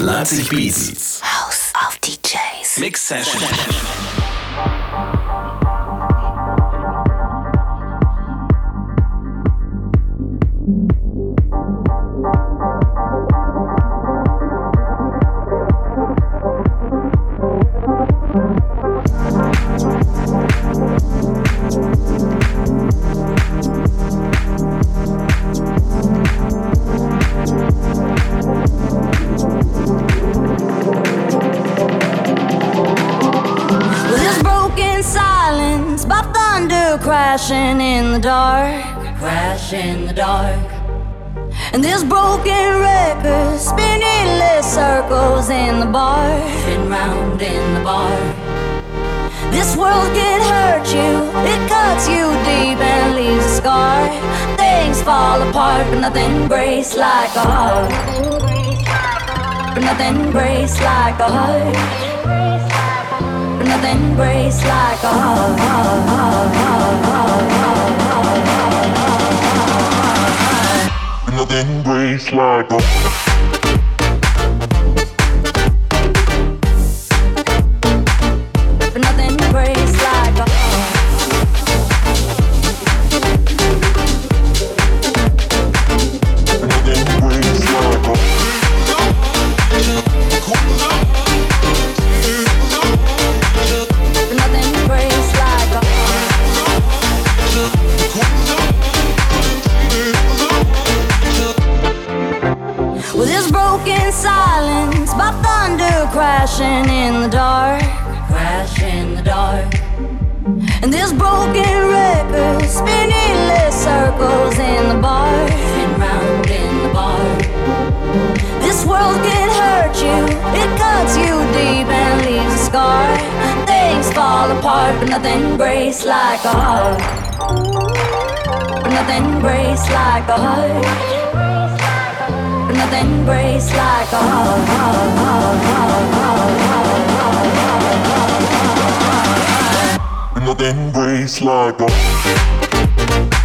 Leipzig Beats. House of DJs. Mix Session. Crash in the dark. And this broken record spinning endless circles in the bar, spin round in the bar. This world can hurt you, it cuts you deep and leaves a scar. Things fall apart, but nothing breaks like a heart. But nothing breaks like a heart. But nothing breaks like a heart. Nothing breaks like a crashing in the dark, crash in the dark. And this broken record spinning endless circles in the bar, spin round in the bar. This world can hurt you, it cuts you deep and leaves a scar. Things fall apart, but nothing breaks like a heart. But nothing breaks like a heart. Nothing breaks like a breaks like a But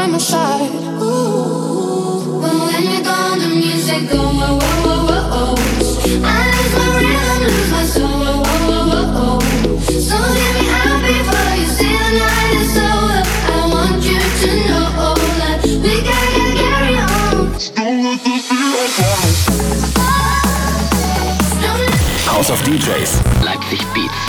by my side. Ooh, but when you're gone, the music go whoa whoa whoa whoa. whoa. I lose my rhythm, lose my soul. Whoa whoa whoa whoa. whoa. So get me out before you see the night is over. I want you to know that we gotta carry on. Don't let this be our final Don't let House of DJs. Leipzig Beatzz.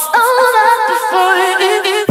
It's over before you.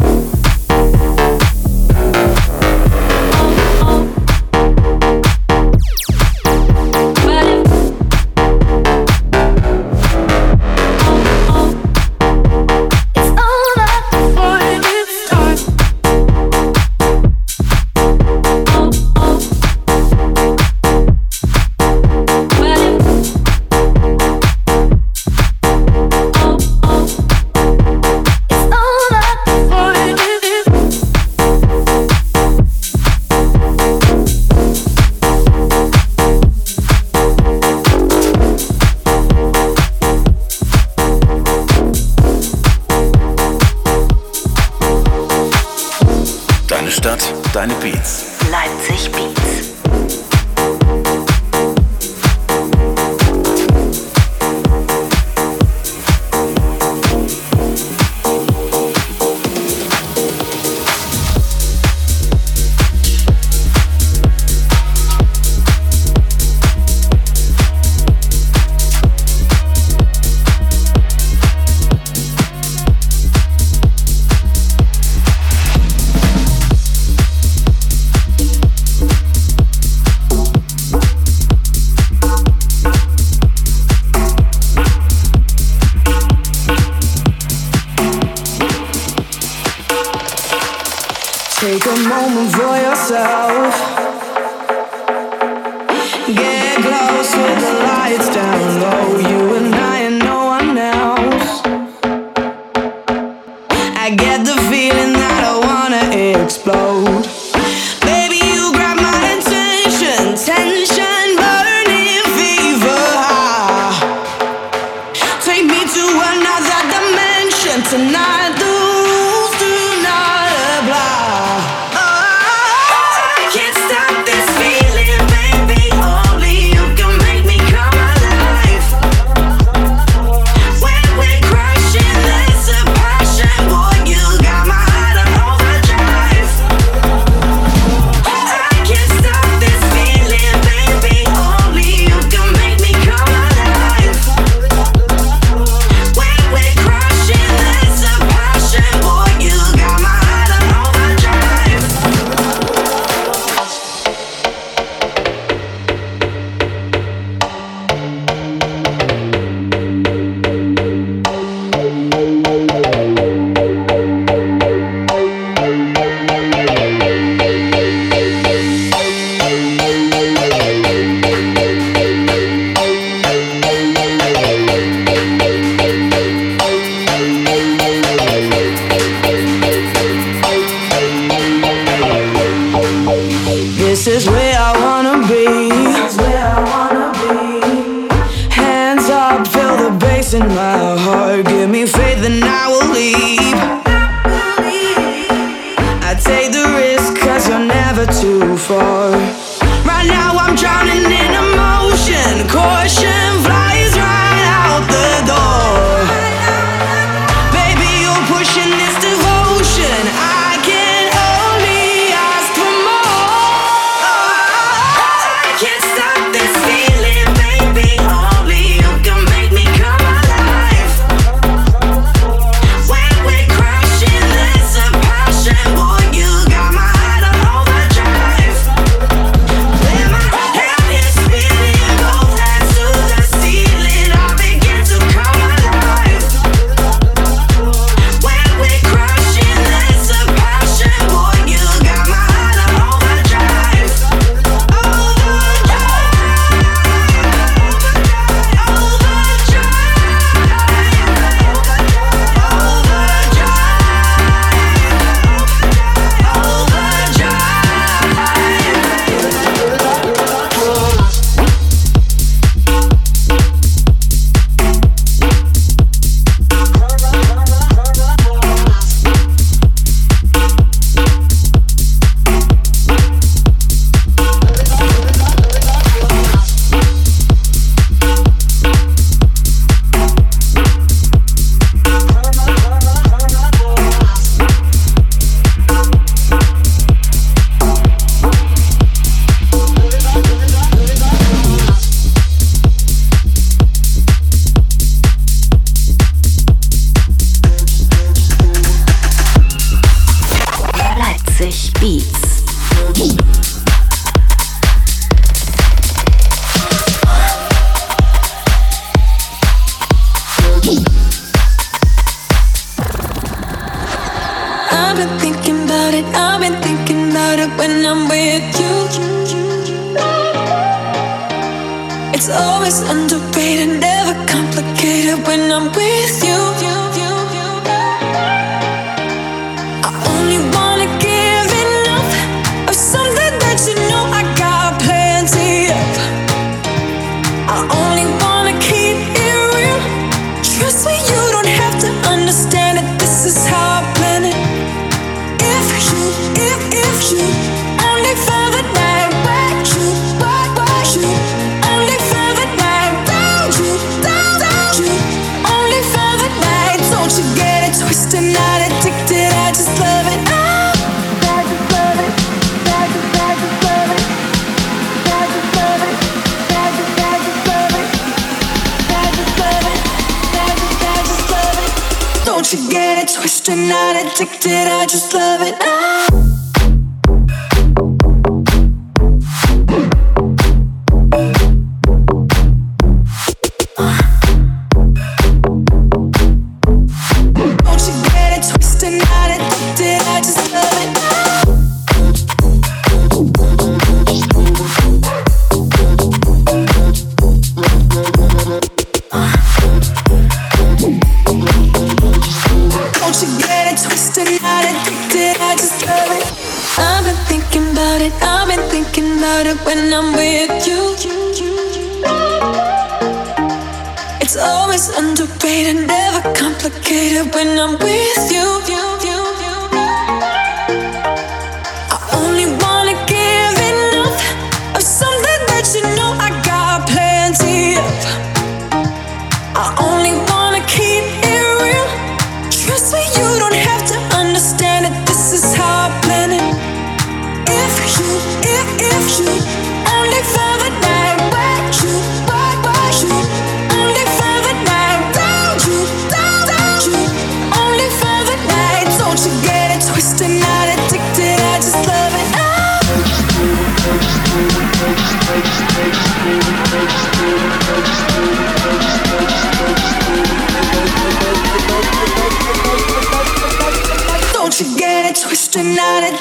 not addicted, I just love it. I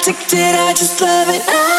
addicted, I just love it. I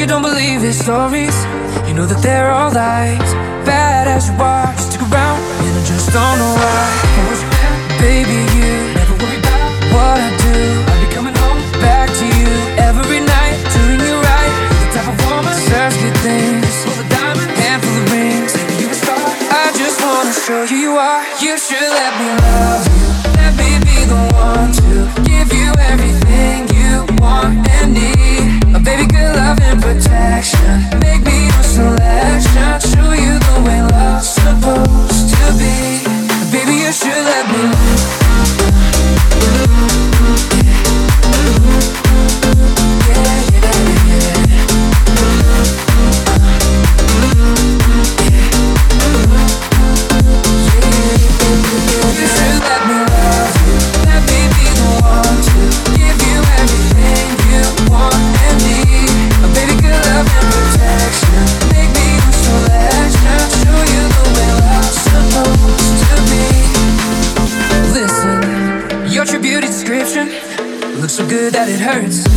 You don't believe his stories, you know that they're all lies. Good